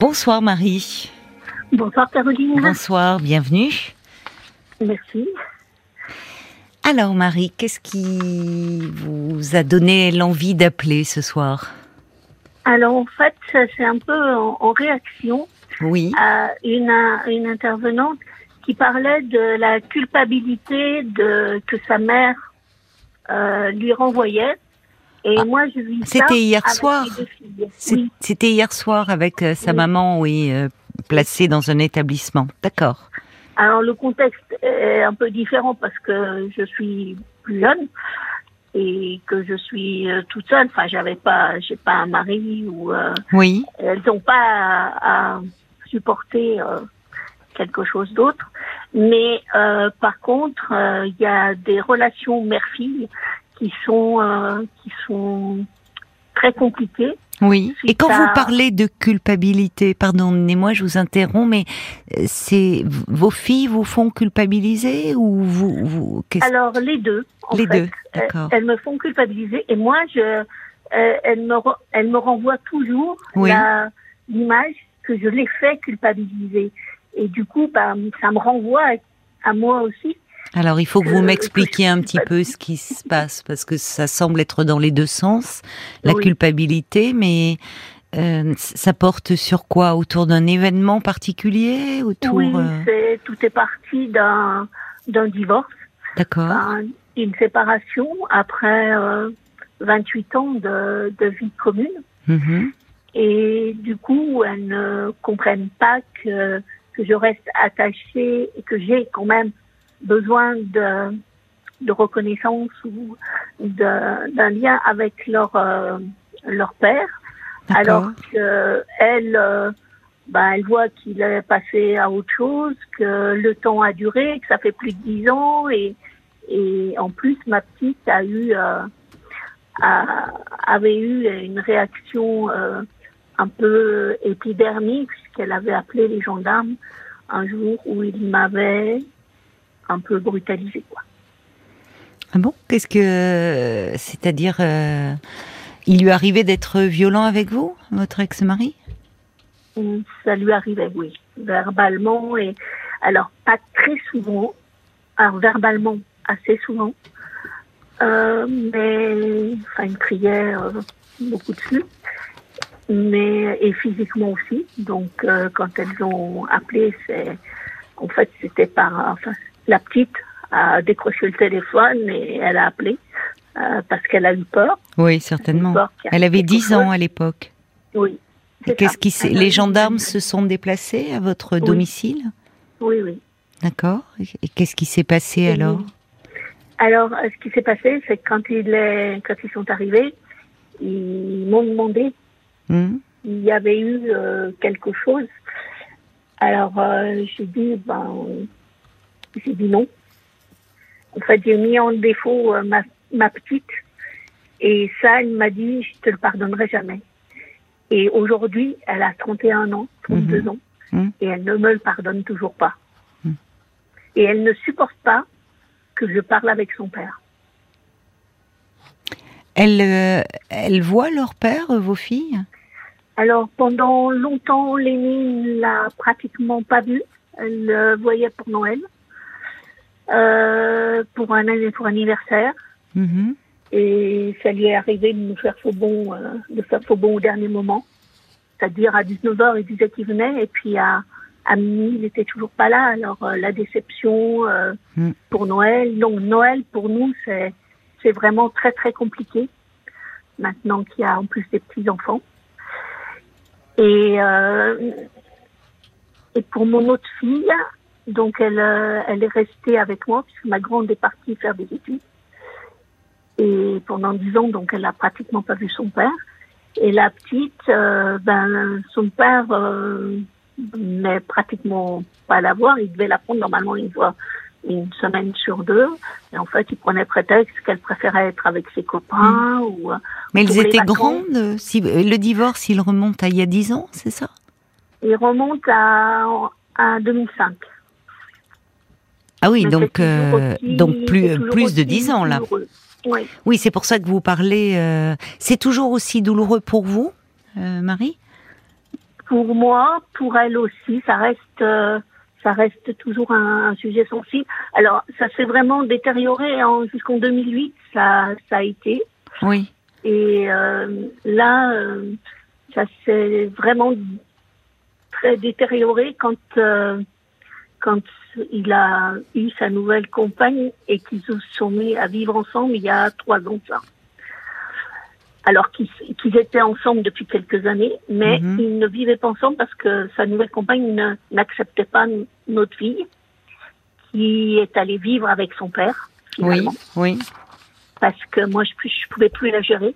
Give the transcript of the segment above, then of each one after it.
Bonsoir Marie. Bonsoir Caroline. Bonsoir, bienvenue. Merci. Alors Marie, qu'est-ce qui vous a donné l'envie d'appeler ce soir? Alors en fait, c'est un peu en, en réaction Oui. à une, une intervenante qui parlait de la culpabilité de que sa mère euh, lui renvoyait. Et Ah, moi, je vis c'était hier avec soir. Oui, C'était hier soir avec euh, sa Oui. maman, oui, euh, placée dans un établissement. D'accord. Alors le contexte est un peu différent parce que je suis plus jeune et que je suis euh, toute seule. Enfin, j'avais pas, j'ai pas un mari ou euh, Oui. elles n'ont pas à, à supporter euh, quelque chose d'autre. Mais euh, par contre, il y a des relations mère-fille qui sont euh, qui sont très compliquées. Oui. Et quand à- vous parlez de culpabilité, pardonnez-moi, je vous interromps, mais euh, c'est vos filles vous font culpabiliser ou vous, Alors les deux, en Les fait, deux, elles, d'accord. elles me font culpabiliser et moi, je, euh, elles me elles me renvoient toujours Oui. l'image que je les fais culpabiliser. Et du coup, bah, ça me renvoie à, à moi aussi. Alors, il faut que vous m'expliquiez un petit peu ce qui se passe, parce que ça semble être dans les deux sens, la Oui. culpabilité, mais euh, ça porte sur quoi? Autour d'un événement particulier? Autour oui, euh, c'est tout est parti d'un divorce, D'accord. une séparation après euh, 28 ans de, de vie commune. Mhm. Et du coup, elles ne comprennent pas que, que je reste attachée et que j'ai quand même besoin de, de reconnaissance ou d'un lien avec leur, euh, leur père. Alors que elle, euh, bah, elle voit qu'il est passé à autre chose, que le temps a duré, que ça fait plus de dix ans et, et en plus ma petite a eu euh, a- avait eu une réaction euh, un peu épidermique puisqu'elle avait appelé les gendarmes un jour où il m'avait un peu brutalisé quoi. Ah bon? Qu'est-ce que. C'est-à-dire. euh, il lui arrivait d'être violent avec vous, votre ex-mari? Ça lui arrivait, oui, verbalement et alors pas très souvent, alors verbalement assez souvent, euh, mais enfin il criait euh, beaucoup dessus, mais et physiquement aussi. Donc euh, quand elles ont appelé, c'est en fait c'était par enfin la petite a décroché le téléphone et elle a appelé euh, parce qu'elle a eu peur. Oui, certainement. peur Elle avait quelque 10 chose. ans à l'époque. Oui. Qu'est-ce qui Les gendarmes se sont déplacés à votre Oui. domicile? Oui, oui. D'accord. Et qu'est-ce qui s'est passé alors? Alors, euh, ce qui s'est passé, c'est que quand, il est, quand ils sont arrivés, ils m'ont demandé Hmm s'il y avait eu euh, quelque chose. Alors, euh, j'ai dit, ben, j'ai dit non. En fait, j'ai mis en défaut euh, ma, ma petite. Et ça, elle m'a dit, je te le pardonnerai jamais. Et aujourd'hui, elle a 31 ans, 32 ans, Mhm. et elle ne me le pardonne toujours pas. Mhm. Et elle ne supporte pas que je parle avec son père. Elles, euh, voient leur père, euh, vos filles? Alors, pendant longtemps, Lénie ne l'a pratiquement pas vu. Elle le voyait pour Noël, euh, pour un pour anniversaire. Mhm. Et ça lui est arrivé de nous faire faux bon, euh, de faire faux bon au dernier moment. C'est-à-dire à 19h, il disait qu'il venait, et puis à, à minuit, il n'était toujours pas là. Alors, euh, la déception euh, Mm. pour Noël. Donc, Noël, pour nous, c'est, c'est vraiment très, très compliqué. Maintenant qu'il y a en plus des petits-enfants. Et, euh, et pour mon autre fille, donc elle, euh, elle est restée avec moi, puisque ma grande est partie faire des études. Et pendant dix ans, donc elle a pratiquement pas vu son père. Et la petite, euh, ben son père euh, n'est pratiquement pas à la voir. Il devait la prendre normalement une fois une semaine sur deux. Et en fait, il prenait prétexte qu'elle préférait être avec ses copains ou. euh, Mais elles étaient grandes si, Le divorce, il remonte à il y a 10 ans, c'est ça? Il remonte à, à 2005. Ah oui, donc, euh, aussi- donc plus, plus de aussi 10 ans là. Oui. C'est pour ça que vous parlez. euh, c'est toujours aussi douloureux pour vous, euh, Marie? Pour moi, pour elle aussi, ça reste, euh, ça reste toujours un, un, sujet sensible. Alors, ça s'est vraiment détérioré jusqu'en 2008, ça, ça a été. Oui. Et là, ça s'est vraiment très détérioré quand quand il a eu sa nouvelle compagne et qu'ils se sont mis à vivre ensemble il y a trois ans ça. Alors qu'ils étaient ensemble depuis quelques années, mais mhm. ils ne vivaient pas ensemble parce que sa nouvelle compagne n'acceptait pas notre fille, qui est allée vivre avec son père. Finalement. Oui, oui. Parce que moi, je ne pouvais plus la gérer.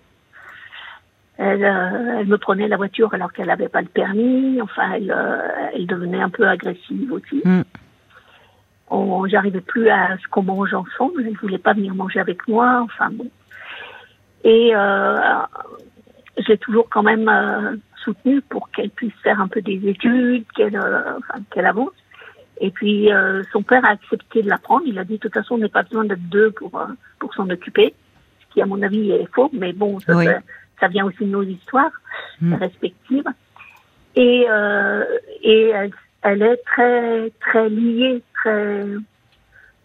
Elle, euh, elle, me prenait la voiture alors qu'elle n'avait pas le permis. Enfin, elle, euh, elle, devenait un peu agressive aussi. Mm. J'arrivais plus à ce qu'on mange ensemble. Elle voulait pas venir manger avec moi. Enfin bon. Et euh, j'ai toujours quand même euh, soutenu pour qu'elle puisse faire un peu des études, qu'elle enfin, qu'elle avance. Et puis son père a accepté de la prendre. Il a dit de toute façon on n'est pas besoin d'être deux pour pour s'en occuper, ce qui à mon avis est faux. Mais bon, ça oui ça vient aussi de nos histoires mm. respectives. Et, euh, et elle, elle, est très, très liée, très,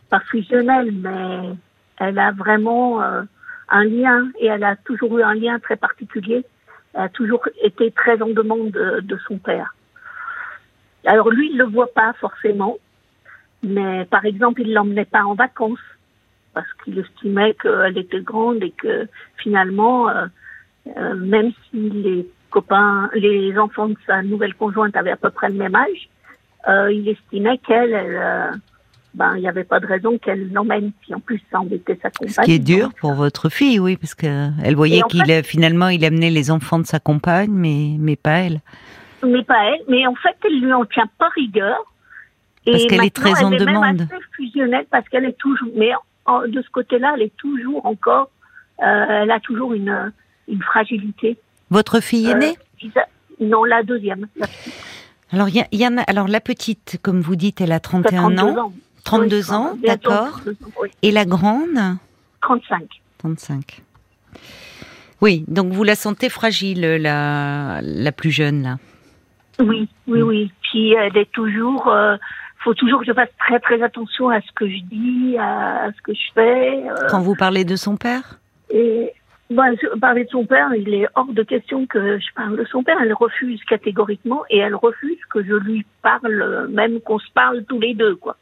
pas fusionnelle, mais elle a vraiment euh, un lien et elle a toujours eu un lien très particulier. Elle a toujours été très en demande de, son père. Alors lui, il le voit pas forcément, mais par exemple, il l'emmenait pas en vacances parce qu'il estimait qu'elle était grande et que finalement, euh, euh, même si les copains, les enfants de sa nouvelle conjointe avaient à peu près le même âge, euh, il estimait qu'elle, euh, ben, il n'y avait pas de raison qu'elle l'emmène. Puis en plus, ça embêtait sa compagne. Ce qui est dur pour votre fille, oui, parce qu'elle voyait qu'il finalement il amenait les enfants de sa compagne, mais mais pas elle. Mais pas elle. Mais en fait, elle lui en tient pas rigueur. parce qu'elle est très en demande. Elle est assez fusionnelle parce qu'elle est toujours, mais de ce côté-là, elle est toujours encore, elle a toujours une une fragilité. Votre fille aînée euh, Non, la deuxième. Alors, il y, en a. Alors, la petite, comme vous dites, elle a 31 ans. 32 ans, d'accord. Et la grande? 35. 35. Oui, donc vous la sentez fragile, la, la plus jeune, là? Oui, oui, oui. Puis elle est toujours. Il euh, faut toujours que je fasse très, très attention à ce que je dis, à, ce que je fais. Euh. Quand vous parlez de son père? Et, bah, parler de son père, il est hors de question que je parle de son père. Elle refuse catégoriquement et elle refuse que je lui parle, même qu'on se parle tous les deux, quoi.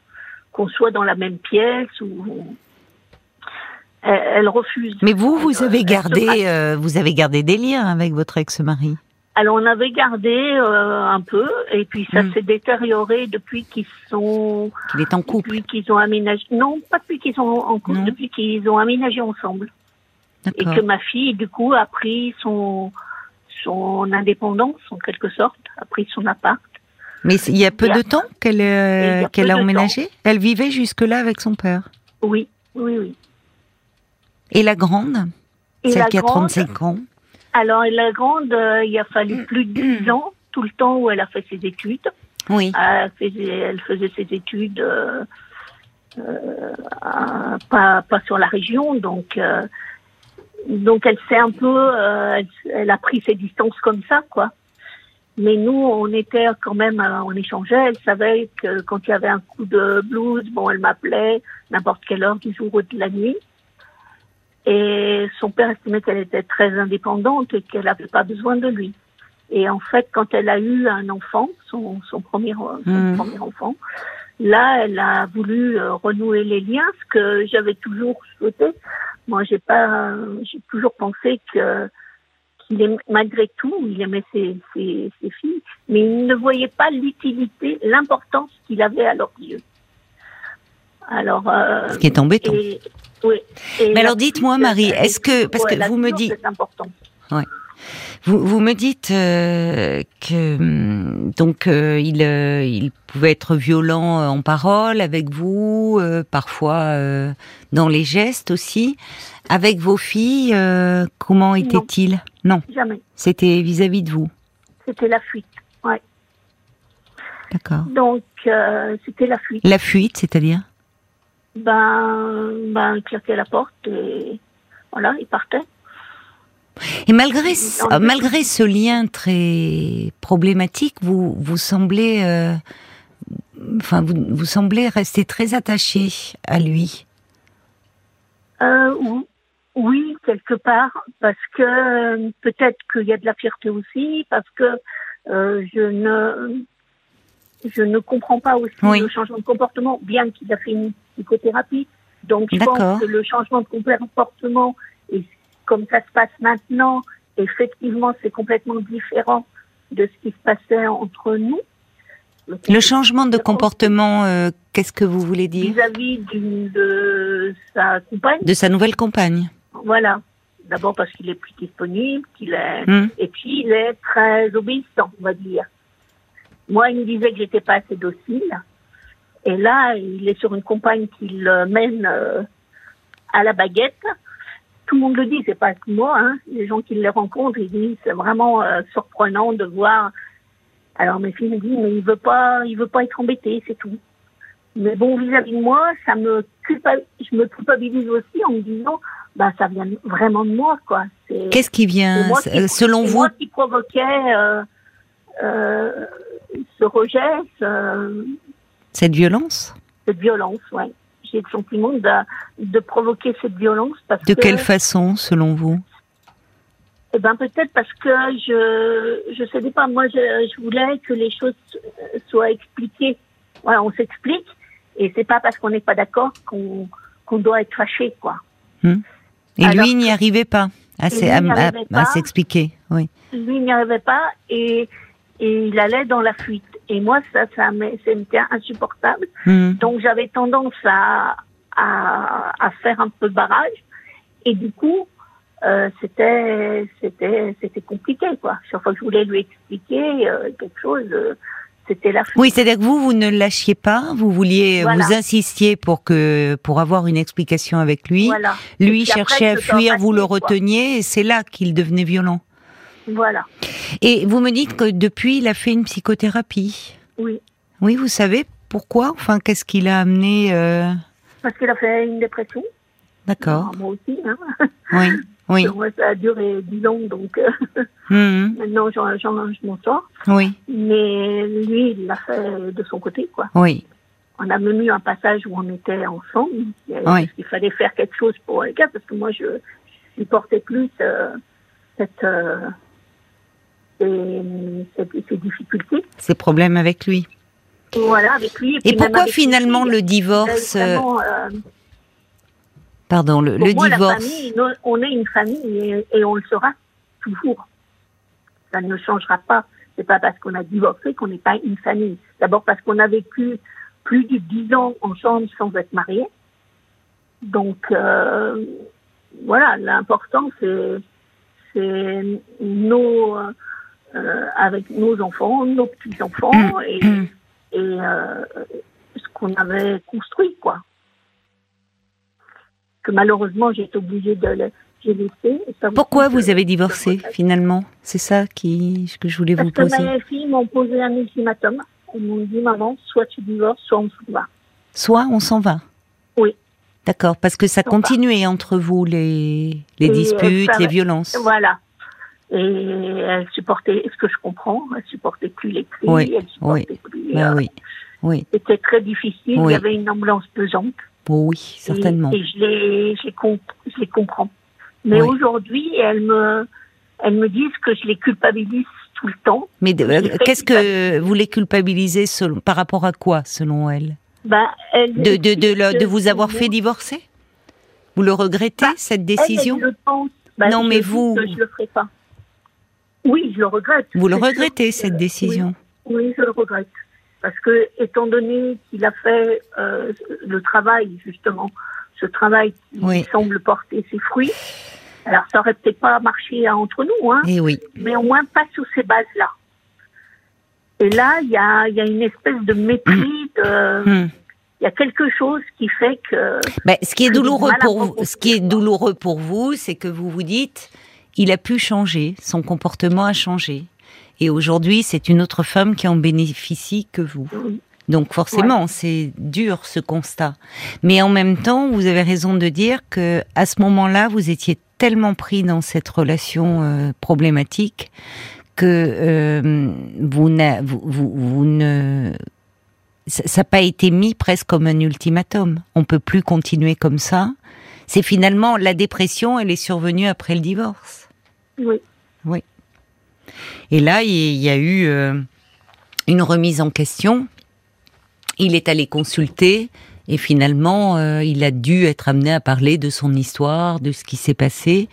Qu'on soit dans la même pièce ou. Elle, refuse. Mais vous, vous avez gardé, euh, vous avez gardé des liens avec votre ex-mari? Alors on avait gardé euh, un peu et puis ça hmm. s'est détérioré depuis qu'ils sont. Qu'il est en couple. Depuis qu'ils ont aménagé. Non, pas depuis qu'ils sont en couple, depuis qu'ils ont aménagé ensemble et que ma fille, du coup, a pris son, son indépendance, en quelque sorte, a pris son appart. Mais il y a peu de temps qu'elle euh, qu'elle a emménagé Elle vivait jusque-là avec son père Oui, oui, oui. Et la grande? Celle qui a 35 ans Alors, la grande, euh, il a fallu plus de 10 ans, tout le temps où elle a fait ses études. Oui. Elle faisait, elle faisait ses études euh, pas, pas sur la région, donc donc elle s'est un peu, euh, elle, a pris ses distances comme ça, quoi. Mais nous, on était quand même, euh, on échangeait. Elle savait que quand il y avait un coup de blues, bon, elle m'appelait n'importe quelle heure du jour ou de la nuit. Et son père estimait qu'elle était très indépendante et qu'elle n'avait pas besoin de lui. Et en fait, quand elle a eu un enfant, son, son premier, son mmh. premier enfant, là, elle a voulu euh, renouer les liens, ce que j'avais toujours souhaité. Moi, j'ai pas, j'ai toujours pensé que qu'il aimait, malgré tout, il aimait ses, ses, ses, filles, mais il ne voyait pas l'utilité, l'importance qu'il avait à leurs yeux. Alors, euh, ce qui est embêtant. oui. mais alors, dites-moi, Marie, est-ce que parce que vous me dites, important. Ouais. Vous, vous me dites euh, que hum, donc euh, il, euh, il pouvait être violent en parole avec vous, parfois dans les gestes aussi. Avec vos filles, comment était-il Non. Jamais. C'était vis-à-vis de vous? C'était la fuite. Ouais. D'accord. Donc c'était la fuite. La fuite, c'est-à-dire? Ben, ben, il claquait la porte et voilà, il partait. Et malgré ce, malgré ce lien très problématique, vous vous semblez, euh, enfin vous, vous semblez rester très attaché à lui. Euh, oui, quelque part, parce que euh, peut-être qu'il y a de la fierté aussi, parce que euh, je ne je ne comprends pas aussi le changement de comportement, bien qu'il a fait une psychothérapie. Donc je pense que le changement de comportement, et comme ça se passe maintenant, effectivement, c'est complètement différent de ce qui se passait entre nous. Le changement de comportement, euh, qu'est-ce que vous voulez dire? Vis-à-vis de sa compagne. De sa nouvelle compagne. Voilà. D'abord parce qu'il est plus disponible, qu'il est, hmm. et puis il est très obéissant, on va dire. Moi, il me disait que j'étais pas assez docile. Et là, il est sur une compagne qui le mène euh, à la baguette. Tout le monde le dit, c'est pas que moi. Hein. Les gens qui le rencontrent, ils disent c'est vraiment euh, surprenant de voir. Alors mes filles me disent mais il veut pas, il veut pas être embêté, c'est tout. Mais bon, vis-à-vis de moi, ça me je me culpabilise aussi en me disant bah ça vient vraiment de moi quoi. Qu'est-ce qui vient selon vous moi qui provoquait euh, euh, ce rejet, cette violence? Cette violence, ouais. J'ai le sentiment de, de provoquer cette violence parce de quelle façon, selon vous? Eh ben peut-être parce que je je sais pas. Moi, je, je voulais que les choses soient expliquées. Voilà, on s'explique et c'est pas parce qu'on n'est pas d'accord qu'on qu'on doit être fâché, quoi. Hmm. Et lui n'y arrivait pas à s'expliquer, oui. Lui n'y arrivait pas et, et il allait dans la fuite. Et moi, ça, ça m'était insupportable. Hmm. Donc j'avais tendance à, à, à, faire un peu barrage. Et du coup, euh, c'était c'était c'était compliqué quoi. Chaque fois que je voulais lui expliquer euh, quelque chose, euh, c'était la. Oui, c'est-à-dire que vous vous ne lâchiez pas, vous vouliez vous insistiez pour que pour avoir une explication avec lui. Voilà. Lui cherchait à fuir, vous le reteniez, et c'est là qu'il devenait violent. Voilà. Et vous me dites que depuis, il a fait une psychothérapie. Oui. Oui, vous savez pourquoi? Enfin, qu'est-ce qui l'a amené euh... Parce qu'il a fait une dépression. D'accord. moi aussi. Hein. Oui. Oui. Moi, ça a duré dix ans, donc euh, mhm. maintenant, j'en, je m'en sors. Oui. Mais lui, il l'a fait de son côté, quoi. Oui. On a même eu un passage où on était ensemble. Oui. Il fallait faire quelque chose pour les gars, parce que moi, je, je supportais plus euh, cette, euh, ses, difficultés. Ses problèmes avec lui. Voilà, avec lui. Et, pourquoi finalement le divorce euh, euh, Pardon, le, le divorce. on est une famille et, on le sera toujours. Ça ne changera pas. C'est pas parce qu'on a divorcé qu'on n'est pas une famille. D'abord parce qu'on a vécu plus de dix ans ensemble sans être mariés. Donc euh, voilà, l'important c'est c'est nos euh, avec nos enfants, nos petits-enfants mm. et, mm. et euh, ce qu'on avait construit, quoi. Que malheureusement, j'ai été obligée de le laisser. Pourquoi vous avez divorcé finalement? C'est ça qui, que je voulais vous poser. Parce que mes filles m'ont posé un ultimatum. Elles m'ont dit, maman, soit tu divorces, soit on s'en va. Soit on s'en va Oui. D'accord, parce que ça continuait entre vous, les, les disputes, les violences. Voilà. Et elle supportait, ce que je comprends, elle supportait plus les cris, oui, elle supportait plus. Bah, euh, oui, oui. C'était très difficile, il y avait une ambulance pesante. oui, certainement. Et, je, les, je, les comprends. Mais aujourd'hui, elles me, elles me disent que je les culpabilise tout le temps. Mais qu'est-ce que vous les culpabilisez selon, par rapport à quoi, selon elles bah, de, de, de, de, vous avoir fait divorcer? Vous le regrettez, bah, cette décision? elle, bah, Non, mais vous. je le ferai pas. Oui, je le regrette. Vous le regrettez, cette décision oui, je le regrette. Parce que, étant donné qu'il a fait euh, le travail, justement, ce travail qui semble porter ses fruits, alors ça aurait peut-être pas marché entre nous, hein, Et eh oui. mais au moins pas sous ces bases-là. Et là, il y a, y a, une espèce de mépris de. Hmm. Il y a quelque chose qui fait que. Ben, ce qui est douloureux pour vous, ce qui est douloureux pour vous, c'est que vous vous dites, il a pu changer, son comportement a changé. Et aujourd'hui, c'est une autre femme qui en bénéficie que vous. Donc forcément, c'est dur ce constat. Mais en même temps, vous avez raison de dire que à ce moment-là, vous étiez tellement pris dans cette relation euh, problématique que euh, vous, vous, vous, vous, ne ça n'a pas été mis presque comme un ultimatum. On peut plus continuer comme ça. C'est finalement la dépression, elle est survenue après le divorce. Oui. Oui. Et là, il y a eu euh, une remise en question. Il est allé consulter et finalement, euh, il a dû être amené à parler de son histoire, de ce qui s'est passé,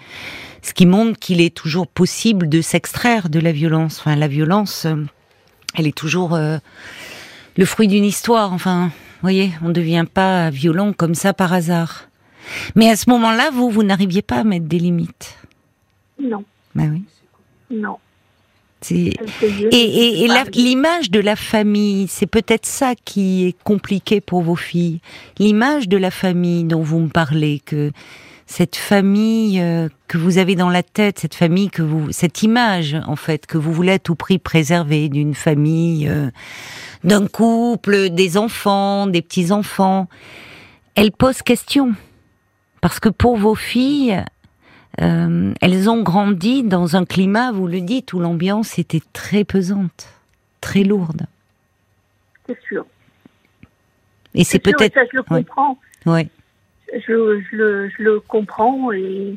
ce qui montre qu'il est toujours possible de s'extraire de la violence. Enfin, la violence, euh, elle est toujours le fruit d'une histoire. Enfin, vous voyez, on ne devient pas violent comme ça par hasard. Mais à ce moment-là, vous, vous n'arriviez pas à mettre des limites. Non. Ben oui. Non. Et, et, l'image de la famille, c'est peut-être ça qui est compliqué pour vos filles. L'image de la famille dont vous me parlez, que cette famille euh, que vous avez dans la tête, cette famille que vous, cette image en fait que vous voulez à tout prix préserver d'une famille, euh, d'un couple, des enfants, des petits enfants, elle pose question parce que pour vos filles, euh, elles ont grandi dans un climat, vous le dites, où l'ambiance était très pesante, très lourde. C'est sûr. Et c'est peut-être. Ça, je le comprends. Oui. Je, je, je, le comprends et,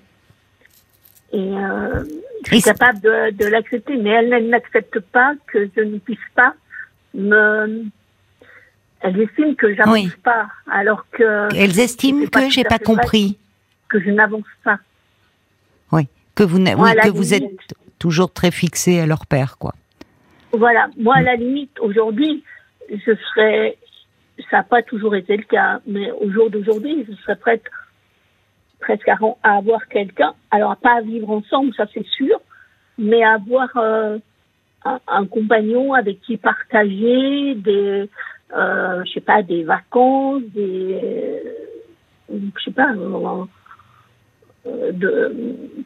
et euh, je suis capable de, de l'accepter, mais elle, n'accepte pas que je ne puisse pas me. Elles estiment que j'avance pas, alors que. Elles estiment que j'ai pas compris. Que je n'avance pas que vous, que vous êtes toujours très fixé à leur père, quoi. Voilà, moi à la limite, aujourd'hui, je serais, ça n'a pas toujours été le cas, mais au jour d'aujourd'hui, je serais prête presque à, avoir quelqu'un, alors pas à vivre ensemble, ça c'est sûr, mais à avoir euh, un, compagnon avec qui partager des, euh, je sais pas, des vacances, des, euh, je sais pas,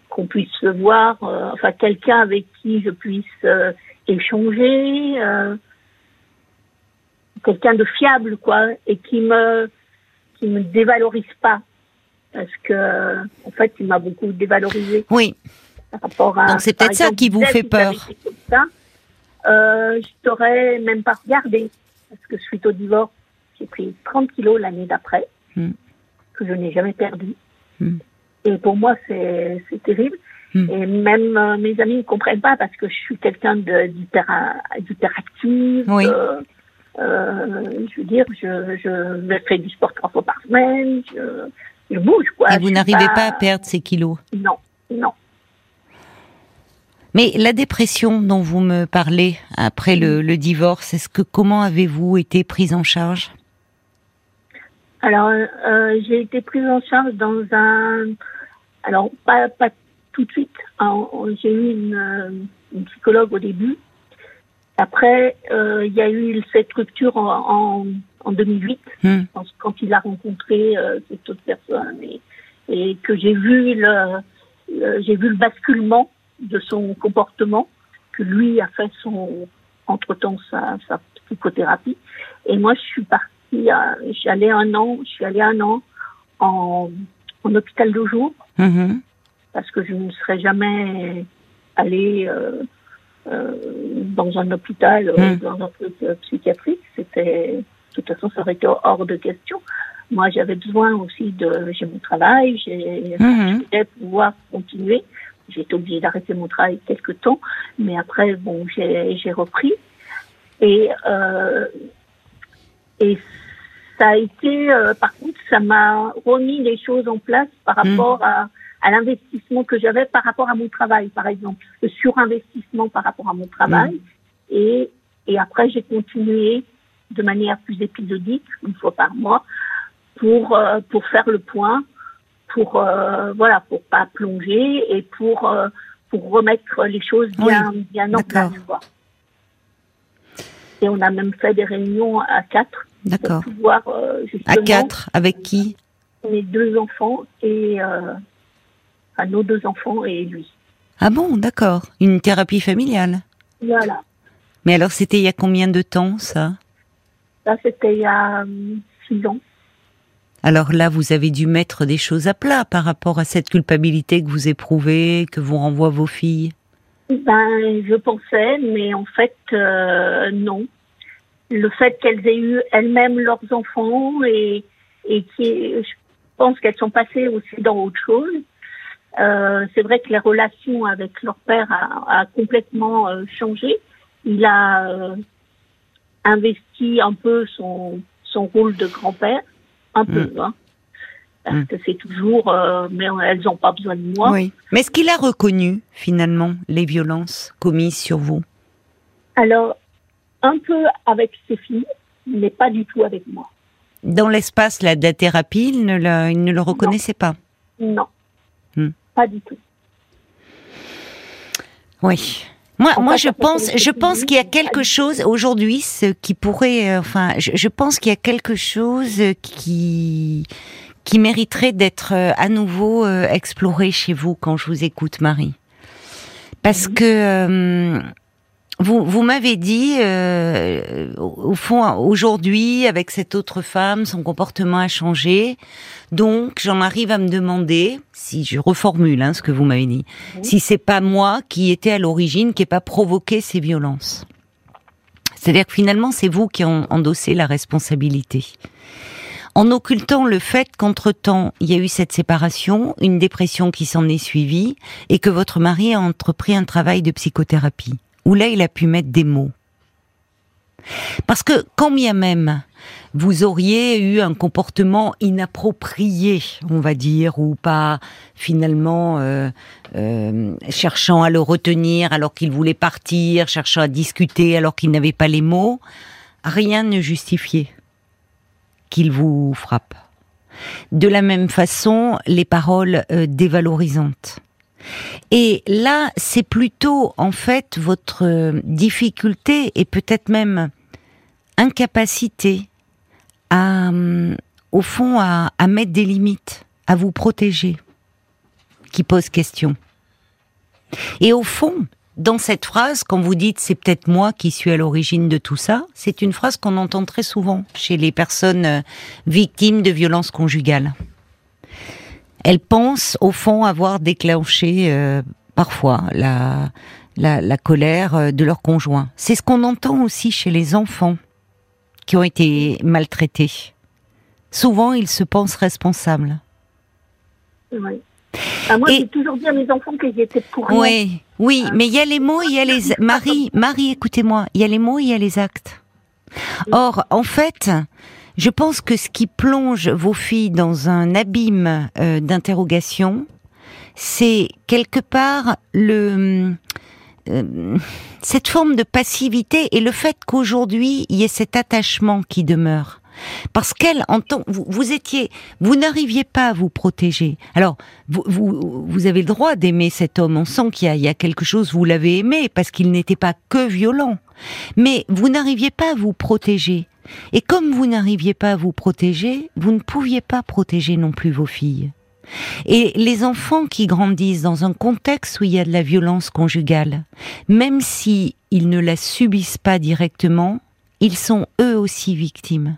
qu'on puisse se voir, euh, enfin quelqu'un avec qui je puisse euh, échanger, quelqu'un de fiable quoi, et qui me qui me dévalorise pas, parce que en fait il m'a beaucoup dévalorisé. Oui. Par rapport à, Donc c'est peut-être ça qui vous fait peur. Ça, euh, je t'aurais même pas regardé, parce que suite au divorce, j'ai pris 30 kilos l'année d'après, hmm. que je n'ai jamais perdu. Hmm. Et pour moi, c'est terrible. Hmm. Et même euh, mes amis ne comprennent pas parce que je suis quelqu'un d'hyperactive. Oui. Euh, euh, je veux dire, je, je fais du sport trois fois par semaine, je, je bouge. Quoi. Et vous n'arrivez pas... à perdre ces kilos? Non, non. Mais la dépression dont vous me parlez après le, le divorce, est-ce que comment avez-vous été prise en charge? Alors, euh, j'ai été prise en charge dans un... Alors, pas, pas tout de suite. J'ai eu une, euh, une, psychologue au début. Après, euh, il y a eu cette rupture en, en, en 2008, hmm. quand il a rencontré euh, cette autre personne et, et que j'ai vu le, j'ai vu le basculement de son comportement, que lui a fait son entre-temps sa, sa psychothérapie. Et moi, je suis partie suis allée un an, je suis allée un an en, en hôpital de jour mm-hmm. parce que je ne serais jamais allée euh, euh, dans un hôpital, euh, mm. dans un truc psychiatrique. C'était, de toute façon, ça aurait été hors de question. Moi, j'avais besoin aussi de, j'ai mon travail, j'ai, mm-hmm. je voulais pouvoir continuer. J'ai été obligée d'arrêter mon travail quelque temps, mais après, bon, j'ai, j'ai repris. Et, euh, et ça a été, euh, par contre, ça m'a remis les choses en place par hmm. rapport à, à l'investissement que j'avais par rapport à mon travail, par exemple, le surinvestissement par rapport à mon travail. Hmm. Et, et après, j'ai continué de manière plus épisodique, une fois par mois, pour euh, pour faire le point, pour euh, voilà, pour pas plonger et pour euh, pour remettre les choses bien bien en place. Et on a même fait des réunions à quatre D'accord. Euh, à quatre, avec qui Mes deux enfants et euh, nos deux enfants et lui. Ah bon, d'accord. Une thérapie familiale. Voilà. Mais alors, c'était il y a combien de temps, ça? Ça, c'était il y a euh, six ans. Alors là, vous avez dû mettre des choses à plat par rapport à cette culpabilité que vous éprouvez, que vous renvoient vos filles. Ben, je pensais, mais en fait, euh, non. Le fait qu'elles aient eu elles-mêmes leurs enfants et, et qui, je pense qu'elles sont passées aussi dans autre chose. Euh, c'est vrai que les relations avec leur père a, a complètement euh, changé. Il a euh, investi un peu son, son rôle de grand-père, un peu, Mm. hein, parce Mm. que c'est toujours, euh, mais elles n'ont pas besoin de moi. Oui. Mais est-ce qu'il a reconnu finalement les violences commises sur vous? Alors, un peu avec ses filles, mais pas du tout avec moi. Dans l'espace là, de la thérapie, il ne, le, il ne le reconnaissait pas? Non, Hmm. pas du tout. Oui. Moi, moi, je pense, je pense qu'il y a quelque chose aujourd'hui, ce qui pourrait, euh, enfin, je, je pense qu'il y a quelque chose qui qui mériterait d'être euh, à nouveau euh, exploré chez vous quand je vous écoute, Marie, parce que euh, vous vous m'avez dit, euh, au fond, aujourd'hui, avec cette autre femme, son comportement a changé. Donc, j'en arrive à me demander, si je reformule hein, ce que vous m'avez dit, si c'est pas moi qui était à l'origine, qui n'ai pas provoqué ces violences. C'est-à-dire que finalement, c'est vous qui en endossé la responsabilité. En occultant le fait qu'entre-temps, il y a eu cette séparation, une dépression qui s'en est suivie, et que votre mari a entrepris un travail de psychothérapie, où là, il a pu mettre des mots. Parce que quand bien même vous auriez eu un comportement inapproprié, on va dire, ou pas finalement euh, euh, cherchant à le retenir alors qu'il voulait partir, cherchant à discuter alors qu'il n'avait pas les mots, rien ne justifiait qu'il vous frappe. De la même façon, les paroles euh, dévalorisantes. Et là, c'est plutôt en fait votre euh, difficulté et peut-être même incapacité à, hum, au fond, à mettre des limites, à vous protéger, qui pose question. Et au fond, dans cette phrase, quand vous dites c'est peut-être moi qui suis à l'origine de tout ça, c'est une phrase qu'on entend très souvent chez les personnes euh, victimes de violences conjugales. Elles pensent au fond avoir déclenché euh, parfois la, la, la colère euh, de leur conjoint. C'est ce qu'on entend aussi chez les enfants qui ont été maltraités. Souvent, ils se pensent responsables. Oui. Ah, moi, Et- j'ai toujours dit à mes enfants qu'ils étaient pour rien. Oui, oui, mais il y a les mots, il y a les Marie, Marie, écoutez-moi, il y a les mots, il y a les actes. Or, en fait, je pense que ce qui plonge vos filles dans un abîme euh, d'interrogation, c'est quelque part le euh, cette forme de passivité et le fait qu'aujourd'hui il y ait cet attachement qui demeure. Parce qu'elle, vous, étiez, vous n'arriviez pas à vous protéger. Alors, vous, avez le droit d'aimer cet homme. On sent qu'il y y a quelque chose, vous l'avez aimé parce qu'il n'était pas que violent. Mais vous n'arriviez pas à vous protéger. Et comme vous n'arriviez pas à vous protéger, vous ne pouviez pas protéger non plus vos filles. Et les enfants qui grandissent dans un contexte où il y a de la violence conjugale, même si ils ne la subissent pas directement, ils sont eux aussi victimes.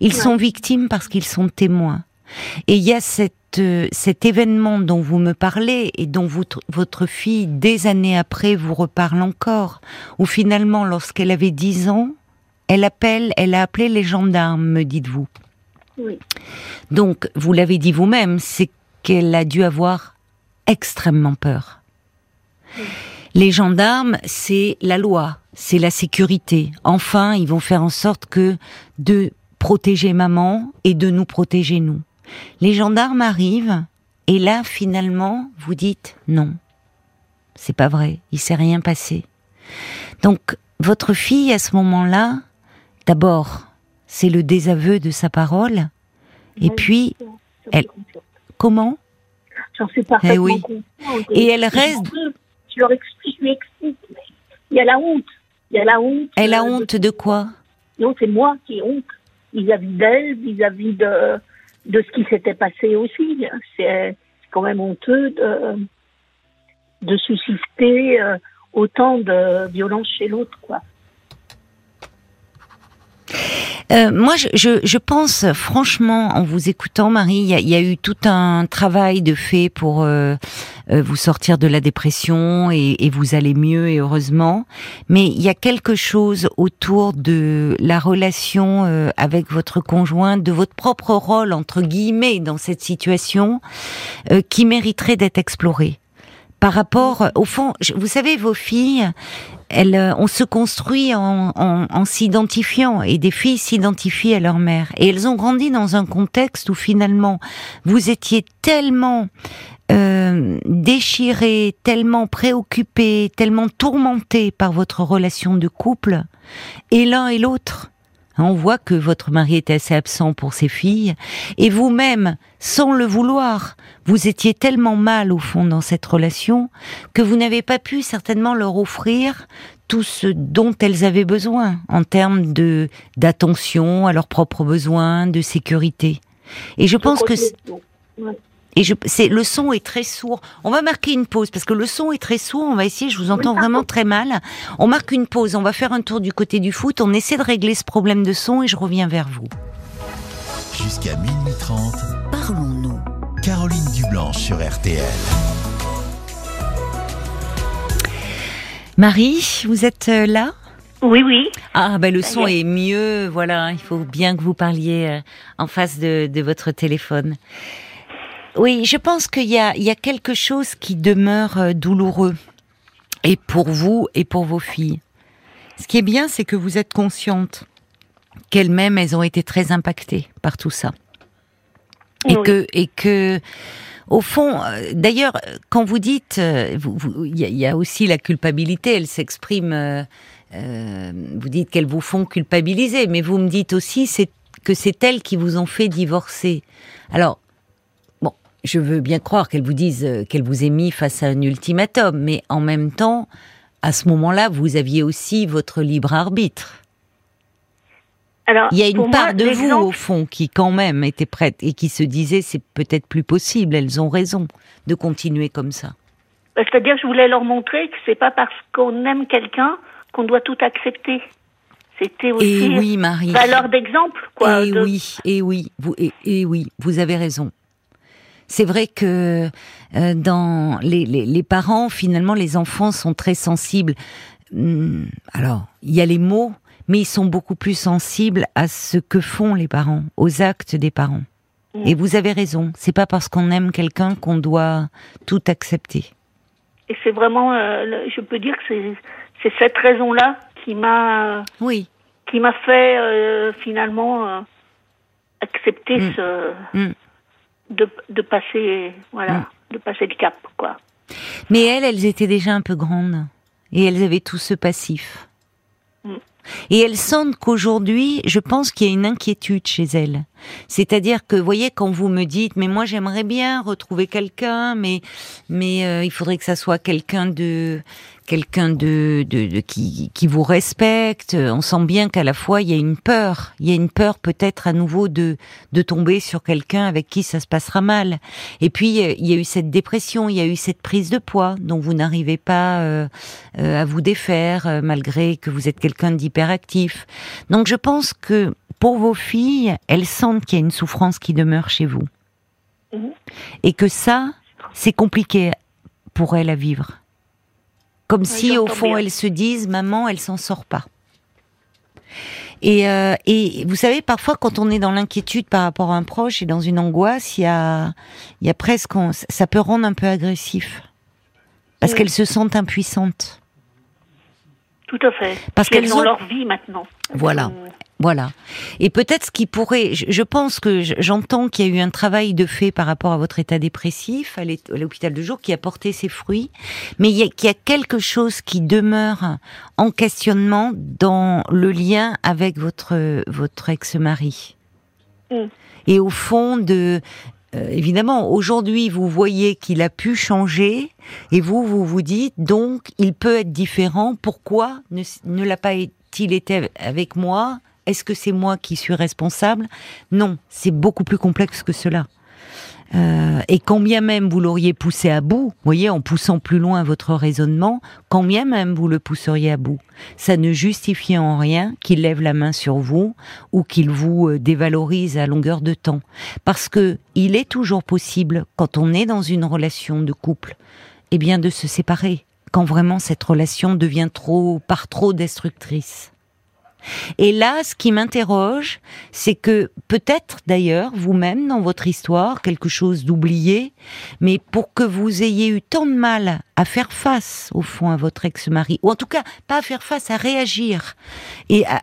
Ils Ouais. sont victimes parce qu'ils sont témoins. Et il y a cette, euh, cet événement dont vous me parlez et dont votre, votre fille, des années après, vous reparle encore, où finalement, lorsqu'elle avait 10 ans, elle appelle, elle a appelé les gendarmes, me dites-vous. Oui. Donc, vous l'avez dit vous-même, c'est qu'elle a dû avoir extrêmement peur. Les gendarmes, c'est la loi, c'est la sécurité. Enfin, ils vont faire en sorte que de protéger maman et de nous protéger nous. Les gendarmes arrivent et là, finalement, vous dites non. C'est pas vrai, il s'est rien passé. Donc, votre fille, à ce moment-là, d'abord, c'est le désaveu de sa parole. Et Oui, puis, elle- consciente. comment? J'en suis parfaitement Eh oui. consciente. Et elle reste- Je leur explique, je lui explique. mais Il y a la honte. Il y a la honte. Elle a honte de quoi? Non, c'est moi qui ai honte vis-à-vis d'elle, vis-à-vis de, de ce qui s'était passé aussi. C'est quand même honteux de, de susciter euh, autant de violence chez l'autre, quoi. Euh, moi, je, je, je, pense franchement, en vous écoutant, Marie, il y a, y a, eu tout un travail de fait pour euh, euh, vous sortir de la dépression et, et, vous allez mieux et heureusement. Mais il y a quelque chose autour de la relation euh, avec votre conjoint, de votre propre rôle entre guillemets dans cette situation, euh, qui mériterait d'être exploré par rapport, au fond, vous savez, vos filles, elles, euh, on se construit en s'identifiant et des filles s'identifient à leur mère. Et elles ont grandi dans un contexte où finalement vous étiez tellement euh, déchiré, tellement préoccupé, tellement tourmenté par votre relation de couple et l'un et l'autre on voit que votre mari est assez absent pour ses filles, et vous-même, sans le vouloir, vous étiez tellement mal au fond dans cette relation que vous n'avez pas pu certainement leur offrir tout ce dont elles avaient besoin en termes de d'attention à leurs propres besoins, de sécurité. Et je pense que et je, c'est, le son est très sourd. On va marquer une pause parce que le son est très sourd. On va essayer, je vous entends vraiment très mal. On marque une pause. On va faire un tour du côté du foot. On essaie de régler ce problème de son et je reviens vers vous. Jusqu'à minuit 30, parlons-nous. Caroline Dublanche sur RTL. Marie, vous êtes euh, là? Oui, oui. Ah, ben le son est mieux. Voilà, il faut bien que vous parliez euh, en face de, de votre téléphone. Oui, je pense qu'il y a, il y a quelque chose qui demeure euh, douloureux, et pour vous et pour vos filles. Ce qui est bien, c'est que vous êtes consciente qu'elles-mêmes, elles ont été très impactées par tout ça, et oui. que et que au fond, euh, d'ailleurs, quand vous dites, il vous, vous, y, y, a aussi la culpabilité, elle s'exprime. Euh, euh, vous dites qu'elles vous font culpabiliser, mais vous me dites aussi c'est que c'est elles qui vous ont fait divorcer. Alors, je veux bien croire qu'elle vous dise euh, qu'elle vous ait mis face à un ultimatum, mais en même temps, à ce moment-là, vous aviez aussi votre libre arbitre. Alors, il y a une part moi, de vous au fond qui quand même était prête et qui se disait c'est peut-être plus possible, elles ont raison de continuer comme ça. Bah, c'est-à-dire je voulais leur montrer que c'est pas parce qu'on aime quelqu'un qu'on doit tout accepter. C'était aussi et oui, Marie. valeur d'exemple, quoi. Et de... oui, et oui, vous, et, et oui, vous avez raison c'est vrai que euh, dans les, les, les, parents, finalement, les enfants sont très sensibles. Hum, alors, il y a les mots, mais ils sont beaucoup plus sensibles à ce que font les parents, aux actes des parents. Mmh. Et vous avez raison. C'est pas parce qu'on aime quelqu'un qu'on doit tout accepter. Et c'est vraiment, euh, je peux dire que c'est cette raison-là qui m'a, oui, qui m'a fait euh, finalement euh, accepter mmh. ce. Mmh de, de passer voilà, mmh. de passer le cap quoi. Mais elles, elles étaient déjà un peu grandes et elles avaient tout ce passif. Mmh. Et elles sentent qu'aujourd'hui, je pense qu'il y a une inquiétude chez elles. C'est-à-dire que, vous voyez, quand vous me dites, mais moi j'aimerais bien retrouver quelqu'un, mais mais euh, il faudrait que ça soit quelqu'un de quelqu'un de, de, de, qui, qui vous respecte. On sent bien qu'à la fois il y a une peur, il y a une peur peut-être à nouveau de de tomber sur quelqu'un avec qui ça se passera mal. Et puis il y a eu cette dépression, il y a eu cette prise de poids dont vous n'arrivez pas euh, euh, à vous défaire euh, malgré que vous êtes quelqu'un d'hyperactif. Donc je pense que pour vos filles, elles sentent qu'il y a une souffrance qui demeure chez vous. Mmh. Et que ça, c'est compliqué pour elles à vivre. Comme si, au fond, bien. elles se disent, maman, elle s'en sort pas. Et, euh, et vous savez, parfois, quand on est dans l'inquiétude par rapport à un proche et dans une angoisse, il y a, il y a presque, on, ça peut rendre un peu agressif. Parce oui. qu'elles se sentent impuissantes. Tout à fait. Parce qu'elles ont leur vie maintenant. Voilà. Euh... Voilà. Et peut-être ce qui pourrait, je, pense que j'entends qu'il y a eu un travail de fait par rapport à votre état dépressif à l'hôpital de jour qui a porté ses fruits, mais il y a, qu'il y a quelque chose qui demeure en questionnement dans le lien avec votre votre ex-mari. Mm. Et au fond de euh, évidemment, aujourd'hui, vous voyez qu'il a pu changer, et vous, vous vous dites, donc, il peut être différent. Pourquoi ne, l'a pas il été avec moi? Est-ce que c'est moi qui suis responsable? Non, c'est beaucoup plus complexe que cela. Euh, et quand bien même vous l'auriez poussé à bout, voyez, en poussant plus loin votre raisonnement, quand bien même vous le pousseriez à bout, ça ne justifie en rien qu'il lève la main sur vous ou qu'il vous euh, dévalorise à longueur de temps. Parce que il est toujours possible, quand on est dans une relation de couple, eh bien, de se séparer, quand vraiment cette relation devient trop, par trop destructrice. Et là, ce qui m'interroge, c'est que peut-être d'ailleurs, vous-même, dans votre histoire, quelque chose d'oublié, mais pour que vous ayez eu tant de mal à faire face, au fond, à votre ex-mari, ou en tout cas, pas à faire face, à réagir, et à,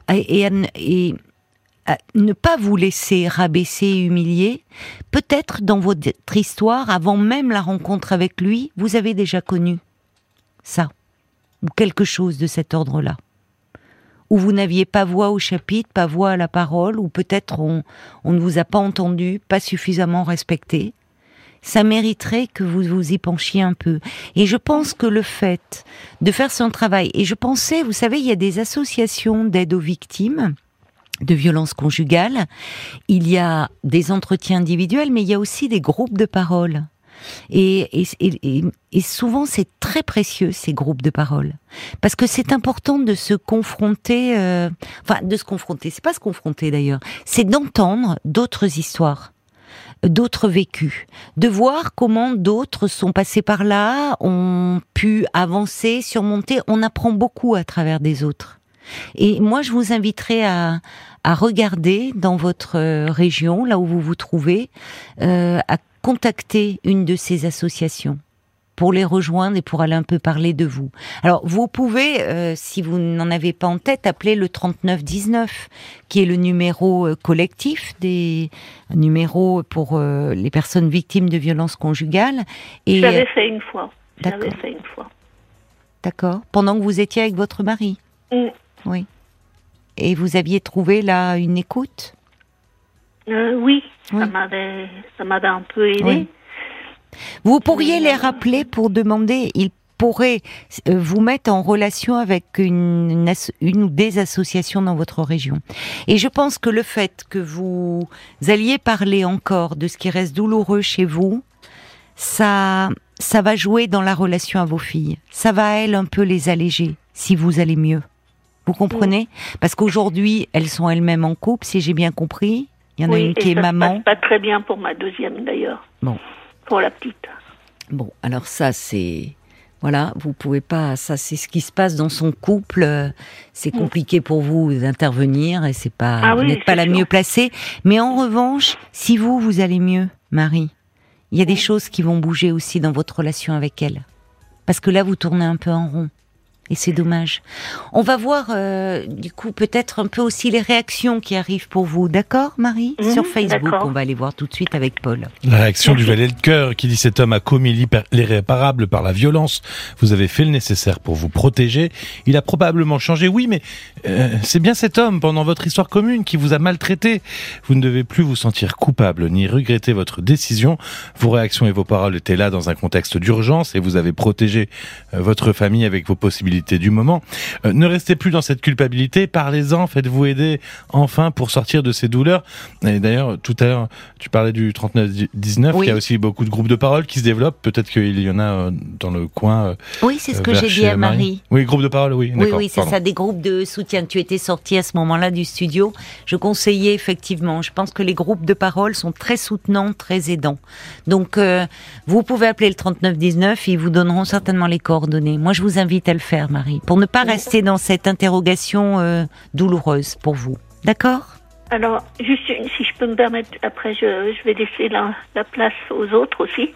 ne pas vous laisser rabaisser et humilier, peut-être dans votre histoire, avant même la rencontre avec lui, vous avez déjà connu ça, ou quelque chose de cet ordre-là où vous n'aviez pas voix au chapitre, pas voix à la parole, ou peut-être on, ne vous a pas entendu, pas suffisamment respecté, ça mériterait que vous vous y penchiez un peu. Et je pense que le fait de faire son travail, et je pensais, vous savez, il y a des associations d'aide aux victimes de violences conjugales, il y a des entretiens individuels, mais il y a aussi des groupes de parole. Et, souvent, c'est très précieux ces groupes de parole, parce que c'est important de se confronter, euh, enfin de se confronter. C'est pas se confronter d'ailleurs, c'est d'entendre d'autres histoires d'autres vécus, de voir comment d'autres sont passés par là, ont pu avancer, surmonter. On apprend beaucoup à travers des autres. Et moi, je vous inviterai à, regarder dans votre région, là où vous vous trouvez, euh, à contacter une de ces associations pour les rejoindre et pour aller un peu parler de vous. Alors, vous pouvez, euh, si vous n'en avez pas en tête, appeler le 3919, qui est le numéro euh, collectif des numéros pour euh, les personnes victimes de violences conjugales. Et j'avais fait une fois. J'avais fait une fois. D'accord. Pendant que vous étiez avec votre mari. Mm. Oui. Et vous aviez trouvé là une écoute? Oui, ça m'avait, ça m'avait un peu aidé. Vous pourriez les rappeler pour demander, ils pourraient euh, vous mettre en relation avec une, une, ou des associations dans votre région. Et je pense que le fait que vous alliez parler encore de ce qui reste douloureux chez vous, ça, ça va jouer dans la relation à vos filles. Ça va, elles, un peu les alléger, si vous allez mieux. Vous comprenez? Parce qu'aujourd'hui, elles sont elles-mêmes en couple, si j'ai bien compris. Il y en a une qui est maman. pas très bien pour ma deuxième d'ailleurs. Bon. Pour la petite. Bon, alors ça c'est voilà, vous pouvez pas. Ça c'est ce qui se passe dans son couple. C'est mm. compliqué pour vous d'intervenir et c'est pas. Ah vous n'êtes pas la mieux placée. Mais en revanche, si vous vous allez mieux, Marie, il y a des choses qui vont bouger aussi dans votre relation avec elle. Parce que là, vous tournez un peu en rond. Et c'est dommage. On va voir, euh, du coup, peut-être un peu aussi les réactions qui arrivent pour vous. D'accord, Marie? Mhm, Sur Facebook, on va aller voir tout de suite avec Paul. La réaction du valet de cœur qui dit cet homme a commis l'irréparable par la violence. Vous avez fait le nécessaire pour vous protéger. Il a probablement changé, oui, mais euh, c'est bien cet homme, pendant votre histoire commune, qui vous a maltraité. Vous ne devez plus vous sentir coupable ni regretter votre décision. Vos réactions et vos paroles étaient là dans un contexte d'urgence et vous avez protégé euh, votre famille avec vos possibilités du moment. Euh, ne restez plus dans cette culpabilité, parlez-en, faites-vous aider enfin pour sortir de ces douleurs. Et d'ailleurs, tout à l'heure, tu parlais du 39-19, il y a aussi beaucoup de groupes de parole qui se développent, peut-être qu'il y en a euh, dans le coin. Euh, oui, c'est ce que j'ai dit à Marie. Oui, groupes de parole, oui. Oui, oui, c'est ça, des groupes de soutien. Tu étais sorti à ce moment-là du studio. Je conseillais effectivement. Je pense que les groupes de parole sont très soutenants, très aidants. Donc, vous pouvez appeler le 3919, ils vous donneront certainement les coordonnées. Moi, je vous invite à le faire. Marie, pour ne pas rester dans cette interrogation euh, douloureuse pour vous. D'accord? Alors, juste si je peux me permettre, après je, vais laisser la, place aux autres aussi.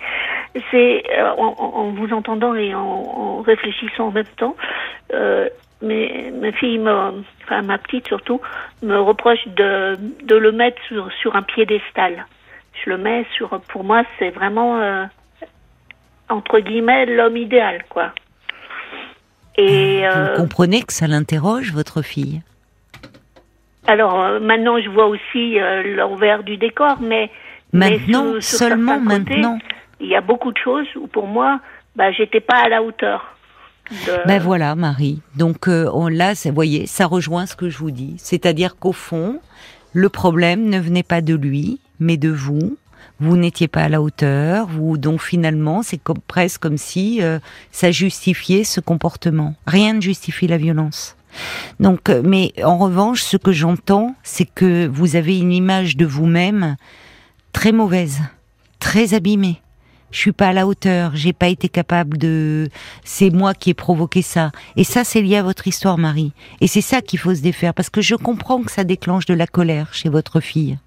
C'est euh, en, vous entendant et en, réfléchissant en même temps, euh, mais ma fille, me, enfin ma petite surtout, me reproche de, de le mettre sur, sur un piédestal. Je le mets sur, pour moi, c'est vraiment entre guillemets l'homme idéal, quoi. Et, Vous euh, comprenez que ça l'interroge, votre fille Alors, euh, maintenant, je vois aussi euh, l'envers du décor, mais... Maintenant, seulement maintenant Il y a beaucoup de choses où, pour moi, bah, j'étais pas à la hauteur. Ben voilà, Marie. Donc on, là, vous voyez, ça rejoint ce que je vous dis. C'est-à-dire qu'au fond, le problème ne venait pas de lui, mais de vous. Vous n'étiez pas à la hauteur, vous donc finalement c'est comme, presque comme si euh, ça justifiait ce comportement. Rien ne justifie la violence. Donc, euh, mais en revanche, ce que j'entends, c'est que vous avez une image de vous-même très mauvaise, très abîmée. Je suis pas à la hauteur, j'ai pas été capable de. C'est moi qui ai provoqué ça. Et ça, c'est lié à votre histoire, Marie. Et c'est ça qu'il faut se défaire, parce que je comprends que ça déclenche de la colère chez votre fille.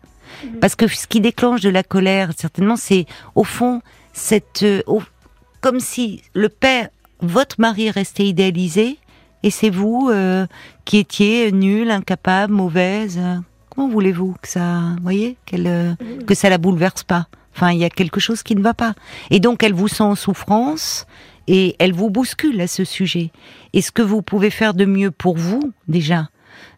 Parce que ce qui déclenche de la colère, certainement, c'est au fond cette, euh, au- comme si le père, votre mari restait idéalisé, et c'est vous euh, qui étiez nulle, incapable, mauvaise. Comment voulez-vous que ça, voyez, qu'elle, euh, que ça la bouleverse pas? Enfin, il y a quelque chose qui ne va pas. Et donc, elle vous sent en souffrance et elle vous bouscule à ce sujet. Et ce que vous pouvez faire de mieux pour vous, déjà,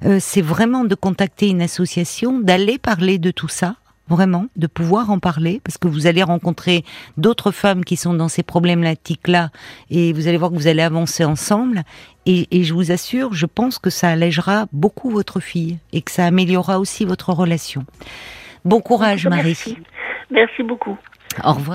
euh, c'est vraiment de contacter une association, d'aller parler de tout ça, vraiment, de pouvoir en parler, parce que vous allez rencontrer d'autres femmes qui sont dans ces problématiques-là, et vous allez voir que vous allez avancer ensemble. Et, et je vous assure, je pense que ça allégera beaucoup votre fille et que ça améliorera aussi votre relation. Bon courage, Marie. Merci. Merci beaucoup. Au revoir.